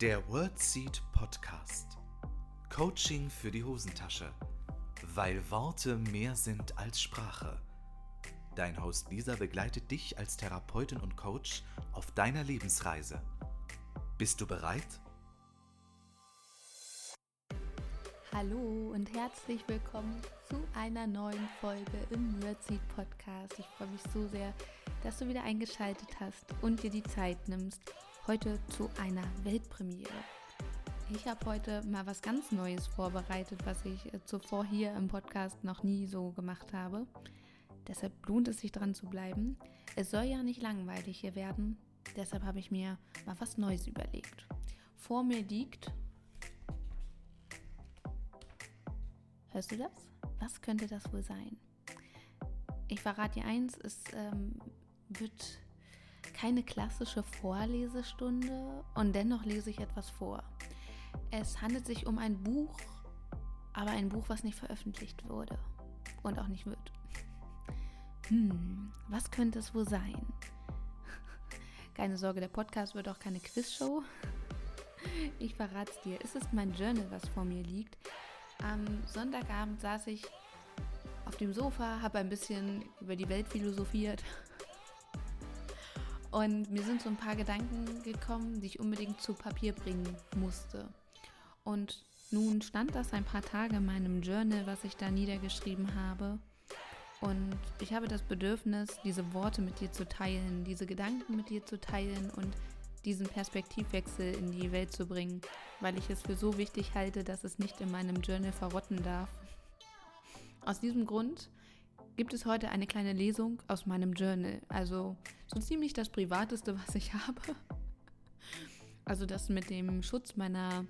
Der WordSeed Podcast. Coaching für die Hosentasche. Weil Worte mehr sind als Sprache. Dein Host Lisa begleitet dich als Therapeutin und Coach auf deiner Lebensreise. Bist du bereit? Hallo und herzlich willkommen zu einer neuen Folge im WordSeed Podcast. Ich freue mich so sehr, dass du wieder eingeschaltet hast und dir die Zeit nimmst, heute zu einer Weltpremiere. Ich habe heute mal was ganz Neues vorbereitet, was ich äh, zuvor hier im Podcast noch nie so gemacht habe. Deshalb lohnt es sich dran zu bleiben. Es soll ja nicht langweilig hier werden, deshalb habe ich mir mal was Neues überlegt. Vor mir liegt. Hörst du das? Was könnte das wohl sein? Ich verrate dir eins, es ähm, wird keine klassische Vorlesestunde und dennoch lese ich etwas vor. Es handelt sich um ein Buch, aber ein Buch, was nicht veröffentlicht wurde und auch nicht wird. Hm, was könnte es wohl sein? Keine Sorge, der Podcast wird auch keine Quizshow. Ich verrate es dir. Es ist mein Journal, was vor mir liegt. Am Sonntagabend saß ich auf dem Sofa, habe ein bisschen über die Welt philosophiert und mir sind so ein paar Gedanken gekommen, die ich unbedingt zu Papier bringen musste. Und nun stand das ein paar Tage in meinem Journal, was ich da niedergeschrieben habe. Und ich habe das Bedürfnis, diese Worte mit dir zu teilen, diese Gedanken mit dir zu teilen und diesen Perspektivwechsel in die Welt zu bringen, weil ich es für so wichtig halte, dass es nicht in meinem Journal verrotten darf. Aus diesem Grund gibt es heute eine kleine Lesung aus meinem Journal. Also so ziemlich das Privateste, was ich habe. Also das mit dem Schutz meiner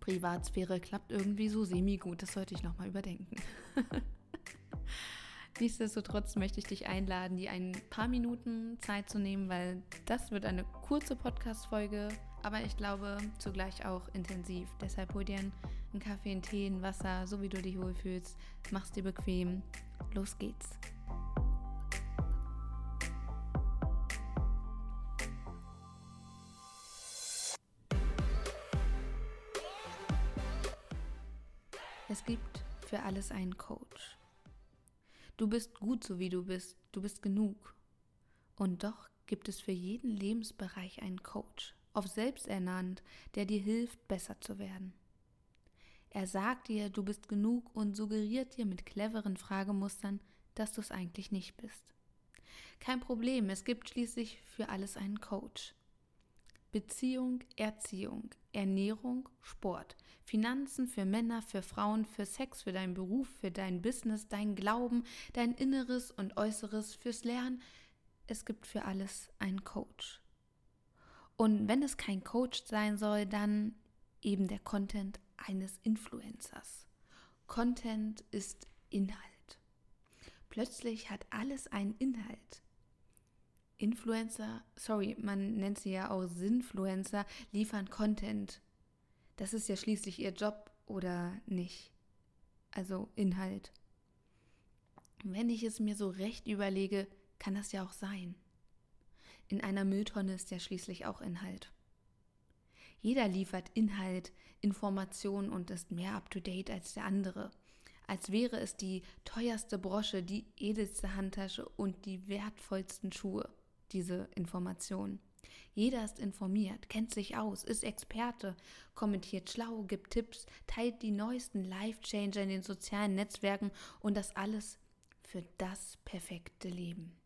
Privatsphäre klappt irgendwie so semi-gut. Das sollte ich nochmal überdenken. Nichtsdestotrotz möchte ich dich einladen, dir ein paar Minuten Zeit zu nehmen, weil das wird eine kurze Podcast-Folge, aber ich glaube zugleich auch intensiv. Deshalb hol dir einen Kaffee, einen Tee, ein Wasser, so wie du dich wohlfühlst. Mach's dir bequem Los geht's. Es gibt für alles einen Coach. Du bist gut so wie du bist, du bist genug. Und doch gibt es für jeden Lebensbereich einen Coach, auf selbst ernannt, der dir hilft, besser zu werden. Er sagt dir, du bist genug und suggeriert dir mit cleveren Fragemustern, dass du es eigentlich nicht bist. Kein Problem, es gibt schließlich für alles einen Coach. Beziehung, Erziehung, Ernährung, Sport, Finanzen für Männer, für Frauen, für Sex, für deinen Beruf, für dein Business, dein Glauben, dein Inneres und Äußeres, fürs Lernen. Es gibt für alles einen Coach. Und wenn es kein Coach sein soll, dann eben der Content eines Influencers. Content ist Inhalt. Plötzlich hat alles einen Inhalt. Influencer, sorry, man nennt sie ja auch Sinfluencer, liefern Content. Das ist ja schließlich ihr Job oder nicht. Also Inhalt. Wenn ich es mir so recht überlege, kann das ja auch sein. In einer Mülltonne ist ja schließlich auch Inhalt. Jeder liefert Inhalt, Information und ist mehr up-to-date als der andere. Als wäre es die teuerste Brosche, die edelste Handtasche und die wertvollsten Schuhe, diese Information. Jeder ist informiert, kennt sich aus, ist Experte, kommentiert schlau, gibt Tipps, teilt die neuesten Life-Changer in den sozialen Netzwerken und das alles für das perfekte Leben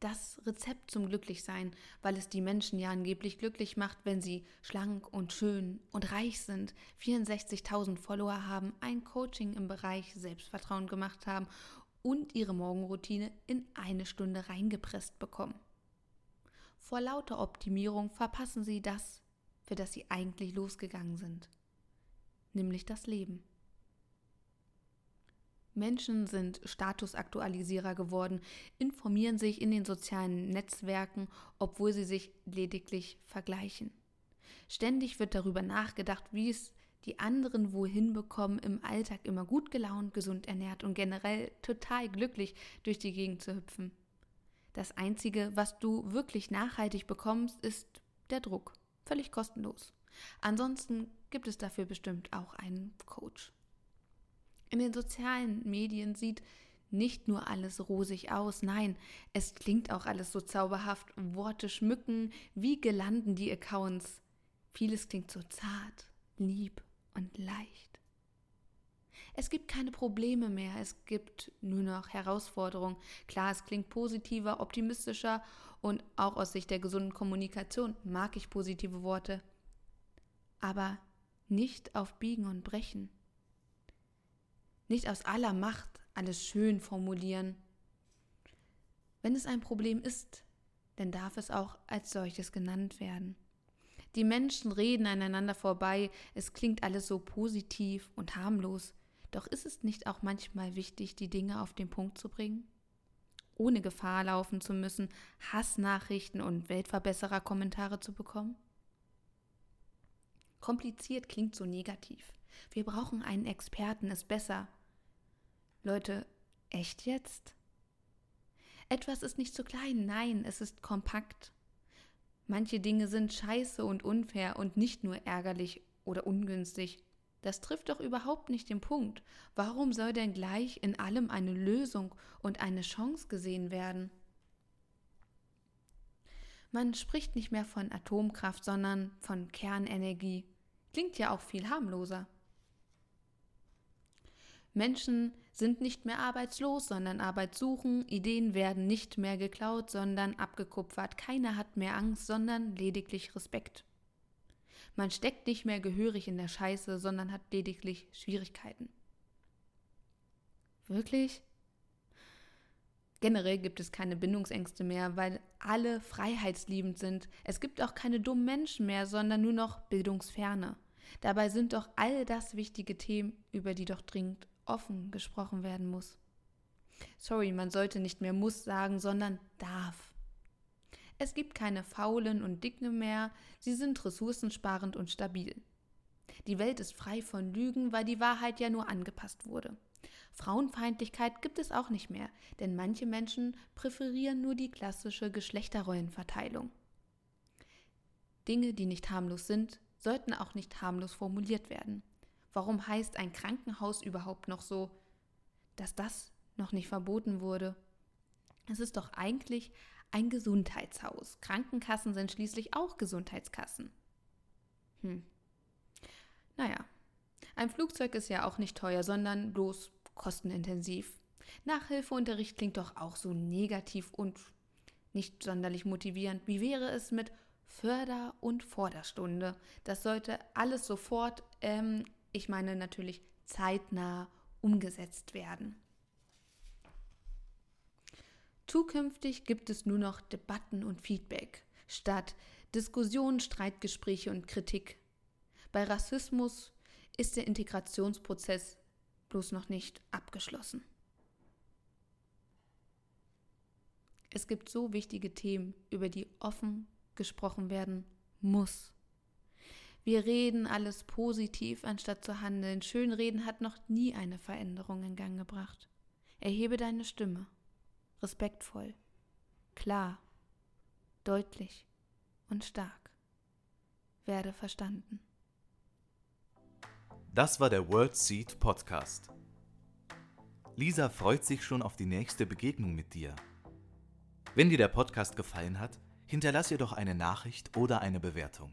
das Rezept zum Glücklichsein, weil es die Menschen ja angeblich glücklich macht, wenn sie schlank und schön und reich sind, 64.000 Follower haben, ein Coaching im Bereich Selbstvertrauen gemacht haben und ihre Morgenroutine in eine Stunde reingepresst bekommen. Vor lauter Optimierung verpassen sie das, für das sie eigentlich losgegangen sind, nämlich das Leben. Menschen sind Statusaktualisierer geworden, informieren sich in den sozialen Netzwerken, obwohl sie sich lediglich vergleichen. Ständig wird darüber nachgedacht, wie es die anderen wohin bekommen, im Alltag immer gut gelaunt, gesund ernährt und generell total glücklich durch die Gegend zu hüpfen. Das Einzige, was du wirklich nachhaltig bekommst, ist der Druck. völlig kostenlos. Ansonsten gibt es dafür bestimmt auch einen Coach. In den sozialen Medien sieht nicht nur alles rosig aus, nein, es klingt auch alles so zauberhaft. Worte schmücken, wie gelanden die Accounts. Vieles klingt so zart, lieb und leicht. Es gibt keine Probleme mehr, es gibt nur noch Herausforderungen. Klar, es klingt positiver, optimistischer und auch aus Sicht der gesunden Kommunikation mag ich positive Worte. Aber nicht auf Biegen und Brechen. Nicht aus aller Macht alles schön formulieren. Wenn es ein Problem ist, dann darf es auch als solches genannt werden. Die Menschen reden aneinander vorbei, es klingt alles so positiv und harmlos. Doch ist es nicht auch manchmal wichtig, die Dinge auf den Punkt zu bringen? Ohne Gefahr laufen zu müssen, Hassnachrichten und Weltverbesserer-Kommentare zu bekommen? Kompliziert klingt so negativ. Wir brauchen einen Experten, ist besser. Leute, echt jetzt? Etwas ist nicht zu klein, nein, es ist kompakt. Manche Dinge sind scheiße und unfair und nicht nur ärgerlich oder ungünstig. Das trifft doch überhaupt nicht den Punkt. Warum soll denn gleich in allem eine Lösung und eine Chance gesehen werden? Man spricht nicht mehr von Atomkraft, sondern von Kernenergie. Klingt ja auch viel harmloser. Menschen sind nicht mehr arbeitslos, sondern Arbeit suchen, Ideen werden nicht mehr geklaut, sondern abgekupfert, keiner hat mehr Angst, sondern lediglich Respekt. Man steckt nicht mehr gehörig in der Scheiße, sondern hat lediglich Schwierigkeiten. Wirklich? Generell gibt es keine Bindungsängste mehr, weil alle freiheitsliebend sind. Es gibt auch keine dummen Menschen mehr, sondern nur noch Bildungsferne. Dabei sind doch all das wichtige Themen, über die doch dringend offen gesprochen werden muss. Sorry, man sollte nicht mehr muss sagen, sondern darf. Es gibt keine faulen und dicken mehr, sie sind ressourcensparend und stabil. Die Welt ist frei von Lügen, weil die Wahrheit ja nur angepasst wurde. Frauenfeindlichkeit gibt es auch nicht mehr, denn manche Menschen präferieren nur die klassische Geschlechterrollenverteilung. Dinge, die nicht harmlos sind, sollten auch nicht harmlos formuliert werden. Warum heißt ein Krankenhaus überhaupt noch so, dass das noch nicht verboten wurde? Es ist doch eigentlich ein Gesundheitshaus. Krankenkassen sind schließlich auch Gesundheitskassen. Hm. Naja, ein Flugzeug ist ja auch nicht teuer, sondern bloß kostenintensiv. Nachhilfeunterricht klingt doch auch so negativ und nicht sonderlich motivierend. Wie wäre es mit Förder- und Vorderstunde? Das sollte alles sofort ähm, ich meine natürlich zeitnah umgesetzt werden. Zukünftig gibt es nur noch Debatten und Feedback statt Diskussionen, Streitgespräche und Kritik. Bei Rassismus ist der Integrationsprozess bloß noch nicht abgeschlossen. Es gibt so wichtige Themen, über die offen gesprochen werden muss. Wir reden alles positiv, anstatt zu handeln. Schönreden hat noch nie eine Veränderung in Gang gebracht. Erhebe deine Stimme. Respektvoll. Klar. Deutlich. Und stark. Werde verstanden. Das war der World Seed Podcast. Lisa freut sich schon auf die nächste Begegnung mit dir. Wenn dir der Podcast gefallen hat, hinterlass ihr doch eine Nachricht oder eine Bewertung.